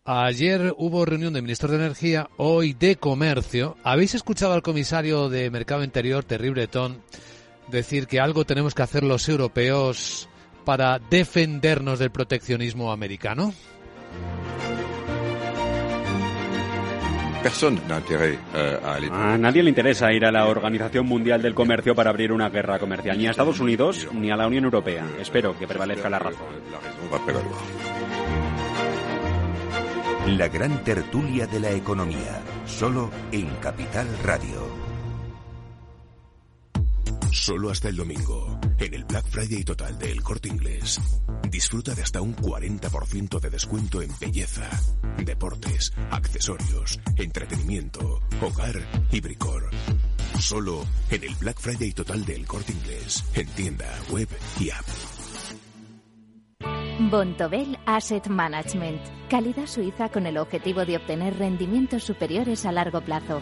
ayer hubo reunión de ministros de Energía, hoy de Comercio. ¿Habéis escuchado al comisario de Mercado Interior, Terry Breton, decir que algo tenemos que hacer los europeos para defendernos del proteccionismo americano? Euh, a nadie le interesa ir a la Organización Mundial del Comercio para abrir una guerra comercial, ni a Estados Unidos ni a la Unión Europea. Espero que prevalezca la razón. La gran tertulia de la economía, solo en Capital Radio. Solo hasta el domingo, en el Black Friday total de El Corte Inglés. Disfruta de hasta un 40% de descuento en belleza, deportes, accesorios, entretenimiento, hogar y bricor. Solo en el Black Friday total de El Corte Inglés, en tienda, web y app. Bontobel Asset Management. Calidad suiza con el objetivo de obtener rendimientos superiores a largo plazo.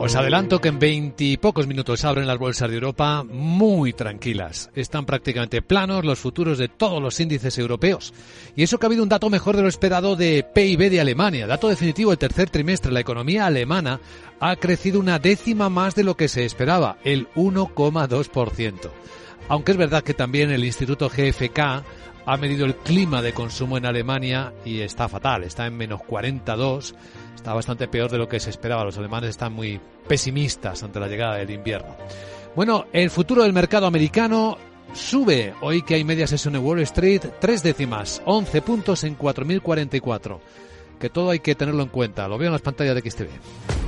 Os adelanto que en veintipocos minutos abren las bolsas de Europa muy tranquilas. Están prácticamente planos los futuros de todos los índices europeos. Y eso que ha habido un dato mejor de lo esperado de PIB de Alemania. Dato definitivo del tercer trimestre. La economía alemana ha crecido una décima más de lo que se esperaba, el 1,2%. Aunque es verdad que también el Instituto GFK ha medido el clima de consumo en Alemania y está fatal, está en menos 42 está bastante peor de lo que se esperaba. Los alemanes están muy pesimistas ante la llegada del invierno. Bueno, el futuro del mercado americano sube. Hoy que hay media sesión en Wall Street, tres décimas, 11 puntos en 4.044. Que todo hay que tenerlo en cuenta. Lo veo en las pantallas de XTV.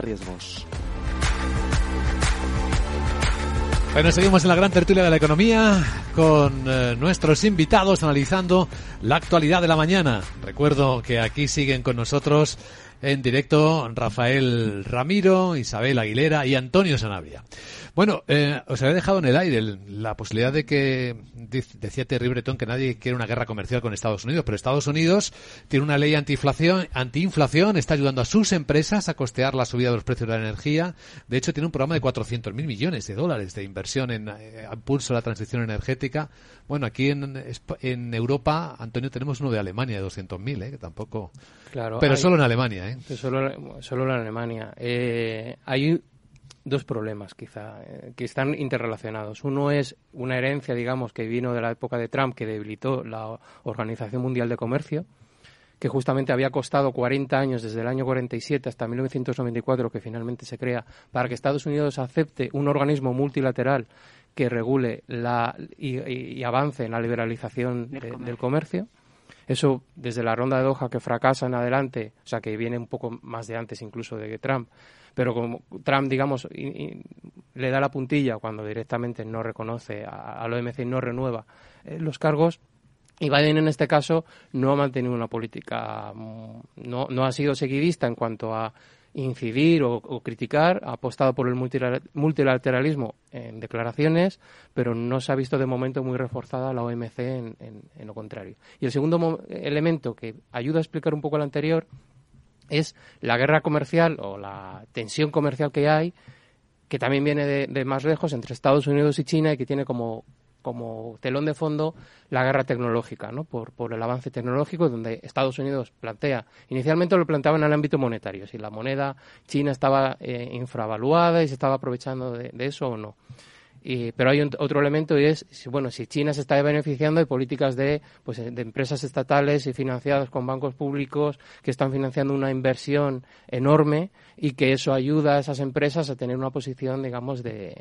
riesgo. Bueno, seguimos en la gran tertulia de la economía con eh, nuestros invitados analizando la actualidad de la mañana. Recuerdo que aquí siguen con nosotros en directo Rafael Ramiro, Isabel Aguilera y Antonio Sanavia. Bueno, eh, os había dejado en el aire la posibilidad de que, decía Terry Breton, que nadie quiere una guerra comercial con Estados Unidos, pero Estados Unidos tiene una ley antiinflación, antiinflación está ayudando a sus empresas a costear la subida de los precios de la energía. De hecho, tiene un programa de 400.000 millones de dólares de inversión en eh, impulso a la transición energética. Bueno, aquí en, en Europa, Antonio, tenemos uno de Alemania de 200.000, ¿eh? que tampoco... Claro, pero solo en Alemania, ¿eh? Solo, solo en Alemania. Eh, hay dos problemas quizá eh, que están interrelacionados. Uno es una herencia, digamos, que vino de la época de Trump que debilitó la Organización Mundial de Comercio, que justamente había costado 40 años desde el año 47 hasta 1994 que finalmente se crea para que Estados Unidos acepte un organismo multilateral que regule la, y, avance en la liberalización del comercio. Eso desde la ronda de Doha que fracasa en adelante, o sea que viene un poco más de antes incluso de que Trump, pero como Trump, digamos, le da la puntilla cuando directamente no reconoce a, la OMC y no renueva eh, los cargos, y Biden en este caso no ha mantenido una política, mm, no, no ha sido seguidista en cuanto a incidir o, criticar, ha apostado por el multilateralismo en declaraciones, pero no se ha visto de momento muy reforzada la OMC en, en lo contrario. Y el segundo elemento que ayuda a explicar un poco el anterior es la guerra comercial o la tensión comercial que hay, que también viene de, más lejos entre Estados Unidos y China y que tiene como, como telón de fondo la guerra tecnológica, ¿no? por, por el avance tecnológico, donde Estados Unidos plantea, inicialmente lo planteaba en el ámbito monetario, si la moneda china estaba eh, infravaluada y se estaba aprovechando de eso o no pero hay otro elemento y es, bueno, si China se está beneficiando de políticas de, pues, de empresas estatales y financiadas con bancos públicos que están financiando una inversión enorme y que eso ayuda a esas empresas a tener una posición, digamos, de,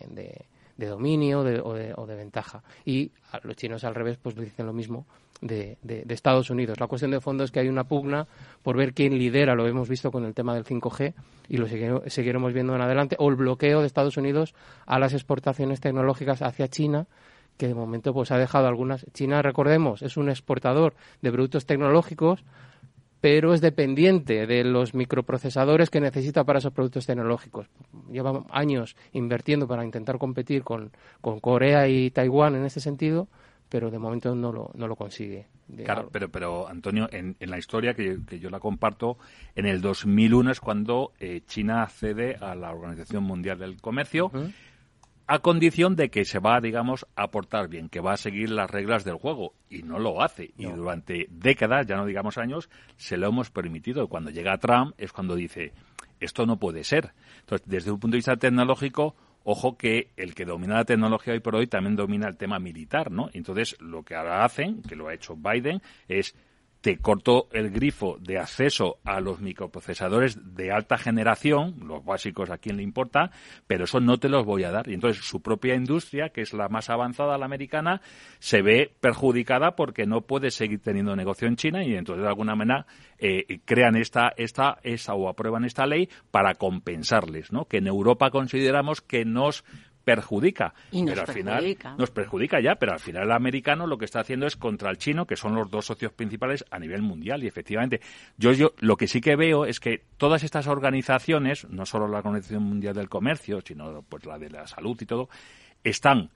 de, dominio o, de, o de ventaja. Y a los chinos al revés, pues dicen lo mismo de, Estados Unidos. La cuestión de fondo es que hay una pugna por ver quién lidera, lo hemos visto con el tema del 5G y lo seguiremos viendo en adelante, o el bloqueo de Estados Unidos a las exportaciones tecnológicas hacia China que de momento pues ha dejado algunas. China, recordemos, es un exportador de productos tecnológicos, pero es dependiente de los microprocesadores que necesita para esos productos tecnológicos. Lleva años invirtiendo para intentar competir con, con Corea y Taiwán en ese sentido pero de momento no lo, no lo consigue. Claro, pero, pero Antonio, en, en la historia que, que, yo la comparto, en el 2001 es cuando eh, China accede a la Organización Mundial del Comercio. a condición de que se va, digamos, a portar bien, que va a seguir las reglas del juego. Y no lo hace. Y durante décadas, ya no digamos años, se lo hemos permitido. Cuando llega Trump es cuando dice, esto no puede ser. Entonces, desde un punto de vista tecnológico, Ojo que el que domina la tecnología hoy por hoy también domina el tema militar, ¿no? Entonces, lo que ahora hacen, que lo ha hecho Biden, es te corto el grifo de acceso a los microprocesadores de alta generación, los básicos a quien le importa, pero eso no te los voy a dar. Y entonces su propia industria, que es la más avanzada, la americana, se ve perjudicada porque no puede seguir teniendo negocio en China y entonces de alguna manera eh, crean esta, esta, esa o aprueban esta ley para compensarles, ¿no? Que en Europa consideramos que nos perjudica. pero al final nos perjudica ya, pero al final el americano lo que está haciendo es contra el chino, que son los dos socios principales a nivel mundial. Y efectivamente, yo, yo lo que sí que veo es que todas estas organizaciones, no solo la Organización Mundial del Comercio, sino pues la de la salud y todo, están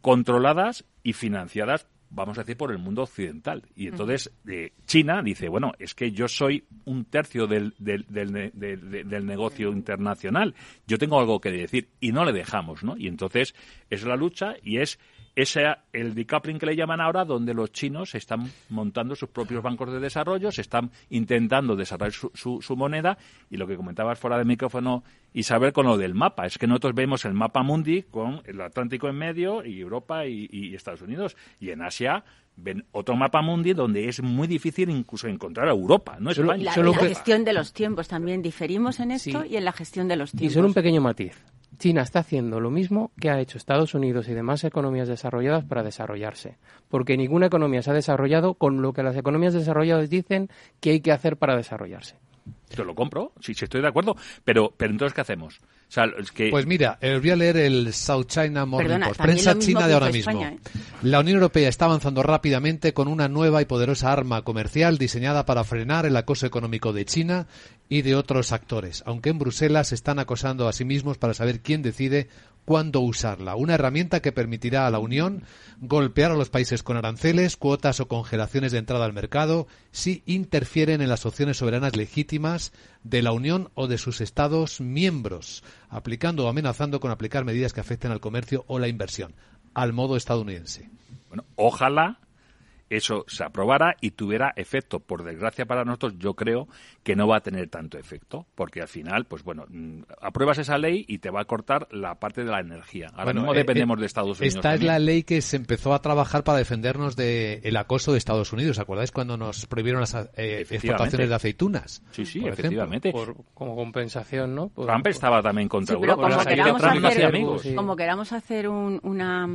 controladas y financiadas vamos a decir, por el mundo occidental. Y entonces eh, China dice, bueno, es que yo soy un tercio del, del, del, negocio internacional, yo tengo algo que decir y no le dejamos, ¿no? Y entonces es la lucha y es ese el decoupling que le llaman ahora, donde los chinos están montando sus propios bancos de desarrollo, se están intentando desarrollar su, su, moneda y lo que comentabas fuera del micrófono Isabel con lo del mapa, es que nosotros vemos el mapa mundi con el Atlántico en medio y Europa y, Estados Unidos y en Asia ven otro mapa mundi donde es muy difícil incluso encontrar a Europa, no España. La, la gestión de los tiempos también diferimos en esto y en la gestión de los tiempos. Y solo un pequeño matiz. China está haciendo lo mismo que ha hecho Estados Unidos y demás economías desarrolladas para desarrollarse, porque ninguna economía se ha desarrollado con lo que las economías desarrolladas dicen que hay que hacer para desarrollarse. Te lo compro, sí, sí estoy de acuerdo, pero, pero entonces ¿qué hacemos? Pues mira, eh, voy a leer el South China Morning Post, prensa china de ahora mismo. ¿eh? La Unión Europea está avanzando rápidamente con una nueva y poderosa arma comercial diseñada para frenar el acoso económico de China y de otros actores, aunque en Bruselas se están acosando a sí mismos para saber quién decide cuándo usarla. Una herramienta que permitirá a la Unión golpear a los países con aranceles, cuotas o congelaciones de entrada al mercado si interfieren en las opciones soberanas legítimas de la Unión o de sus Estados miembros, aplicando o amenazando con aplicar medidas que afecten al comercio o la inversión, al modo estadounidense. Bueno, ojalá eso se aprobara y tuviera efecto. Por desgracia para nosotros, yo creo que no va a tener tanto efecto, porque al final, pues bueno, mm, apruebas esa ley y te va a cortar la parte de la energía. Ahora mismo eh, dependemos de Estados Unidos. Esta es la ley que se empezó a trabajar para defendernos del acoso de Estados Unidos. ¿Acordáis cuando nos prohibieron las eh, exportaciones de aceitunas? Sí, sí, efectivamente. como compensación, ¿no? Trump estaba también contra Europa. Como, queramos hacer, como queramos hacer una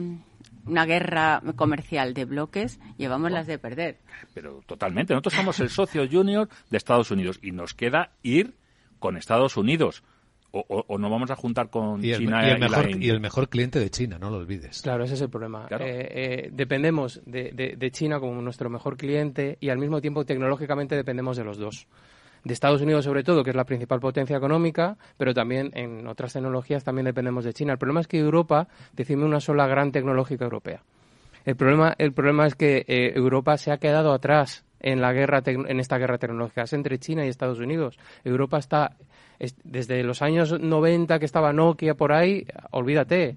una guerra comercial de bloques, llevamos las de perder. Pero totalmente. Nosotros somos el socio junior de Estados Unidos y nos queda ir con Estados Unidos. O, o, nos vamos a juntar con China y el, mejor, y el mejor cliente de China, no lo olvides. Claro, ese es el problema. Eh, eh, dependemos de, de China como nuestro mejor cliente y al mismo tiempo tecnológicamente dependemos de los dos de Estados Unidos sobre todo, que es la principal potencia económica, pero también en otras tecnologías también dependemos de China. El problema es que Europa decime una sola gran tecnológica europea. El problema, el problema es que eh, Europa se ha quedado atrás en la guerra en esta guerra tecnológica es entre China y Estados Unidos. Europa está desde los años 90 que estaba Nokia por ahí, olvídate.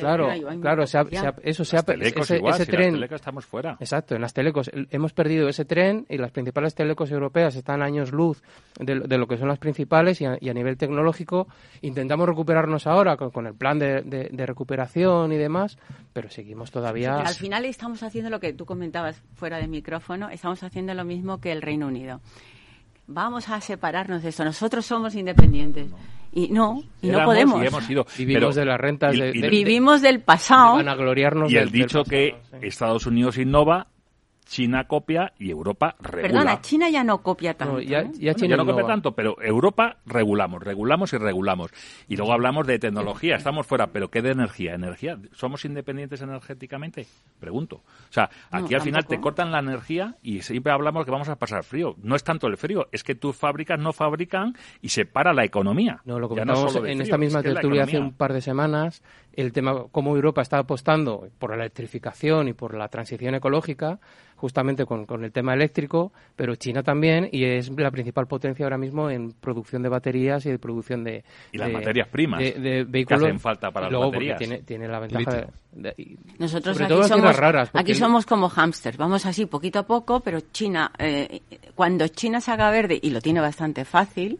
claro, claro, eso se ha ese, ese tren. estamos fuera. Exacto, en las telecos hemos perdido ese tren y las principales telecos europeas están años luz de, lo que son las principales y a, nivel tecnológico intentamos recuperarnos ahora con, el plan de, recuperación y demás, pero seguimos todavía. al final estamos haciendo lo que tú comentabas fuera de micrófono, estamos haciendo lo mismo que el Reino Unido vamos a separarnos de esto, nosotros somos independientes. Y no, y no podemos. vivimos de las rentas, vivimos del pasado. y el dicho que Estados Unidos innova China copia y Europa regula. Perdona, China ya no copia tanto. ya, no copia tanto, pero Europa regulamos, regulamos y regulamos. Y luego hablamos de tecnología, estamos fuera, pero ¿qué de energía? ¿Energía? ¿Somos independientes energéticamente? Pregunto. O sea, aquí al final te cortan la energía y siempre hablamos que vamos a pasar frío. No es tanto el frío, es que tus fábricas no fabrican y se para la economía. No, lo comentamos en esta misma tertulia hace un par de semanas, el tema cómo Europa está apostando por la electrificación y por la transición ecológica, justamente con, con, el tema eléctrico, pero China también, y es la principal potencia ahora mismo en producción de baterías y de producción de... Y las materias primas de, vehículos. Que hacen falta para las baterías. Tiene, tiene, la ventaja de, Nosotros aquí, somos, aquí somos como hámsters, vamos así poquito a poco, pero China, eh, cuando China se haga verde, y lo tiene bastante fácil,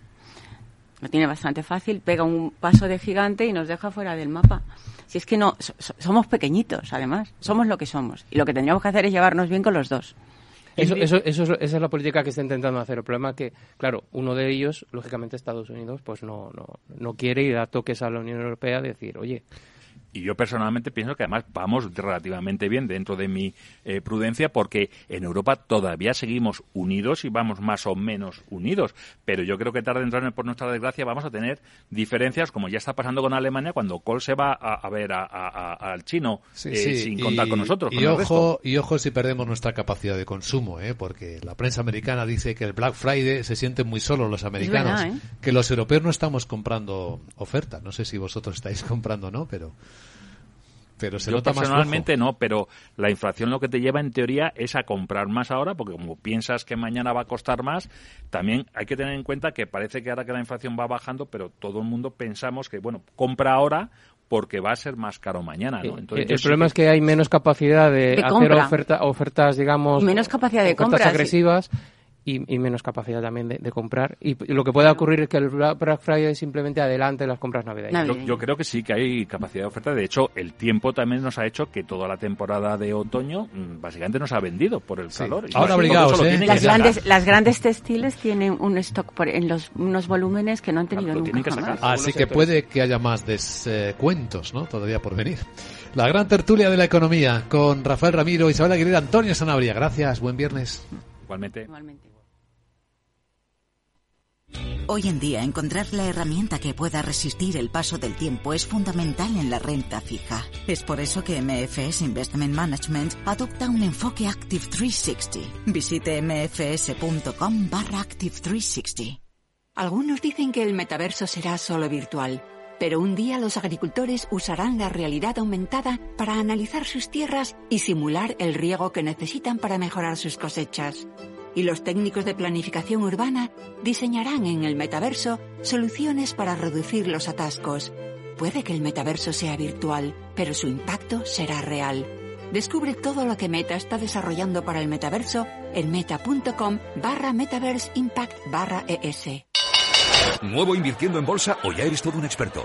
lo tiene bastante fácil, pega un paso de gigante y nos deja fuera del mapa. Si es que no, somos pequeñitos, además, somos lo que somos. Y lo que tendríamos que hacer es llevarnos bien con los dos. Eso, eso, eso es, esa es la política que está intentando hacer. El problema es que, claro, uno de ellos, lógicamente Estados Unidos, pues no, no, no quiere ir a toques a la Unión Europea decir, oye, y yo personalmente pienso que además vamos relativamente bien dentro de mi eh, prudencia porque en Europa todavía seguimos unidos y vamos más o menos unidos. Pero yo creo que tarde en temprano, por nuestra desgracia, vamos a tener diferencias como ya está pasando con Alemania cuando Kohl se va a, ver al chino eh, sin contar con nosotros. Y, ojo, y ojo si perdemos nuestra capacidad de consumo, ¿eh? porque la prensa americana dice que el Black Friday se sienten muy solos los americanos, ¿eh? que los europeos no estamos comprando ofertas. No sé si vosotros estáis comprando o no, pero pero se Yo nota personalmente no, pero la inflación lo que te lleva en teoría es a comprar más ahora, porque como piensas que mañana va a costar más, también hay que tener en cuenta que parece que ahora que la inflación va bajando, pero todo el mundo pensamos que, bueno, compra ahora porque va a ser más caro mañana, ¿no? Entonces, el problema es que hay menos capacidad de, hacer ofertas, digamos, menos capacidad de ofertas agresivas y, menos capacidad también de, comprar. Y, lo que puede ocurrir es que el Black Friday simplemente adelante las compras navideñas. Yo, creo que sí que hay capacidad de oferta. De hecho, el tiempo también nos ha hecho que toda la temporada de otoño mm, básicamente nos ha vendido por el calor. Ahora obligados, ¿eh? Las grandes, las grandes textiles tienen un stock por, en los unos volúmenes que no han tenido nunca jamás. Así que puede que haya más descuentos, ¿no? Todavía por venir. La gran tertulia de la economía con Rafael Ramiro, Isabel Aguilera, Antonio Sanabria. Gracias, buen viernes. Igualmente. Igualmente. Hoy en día encontrar la herramienta que pueda resistir el paso del tiempo es fundamental en la renta fija. Es por eso que MFS Investment Management adopta un enfoque Active 360. Visite mfs.com barra Active 360. Algunos dicen que el metaverso será solo virtual, pero un día los agricultores usarán la realidad aumentada para analizar sus tierras y simular el riego que necesitan para mejorar sus cosechas y los técnicos de planificación urbana diseñarán en el metaverso soluciones para reducir los atascos. Puede que el metaverso sea virtual, pero su impacto será real. Descubre todo lo que Meta está desarrollando para el metaverso en meta.com barra metaverse impact barra ES. ¿Nuevo invirtiendo en bolsa o ya eres todo un experto?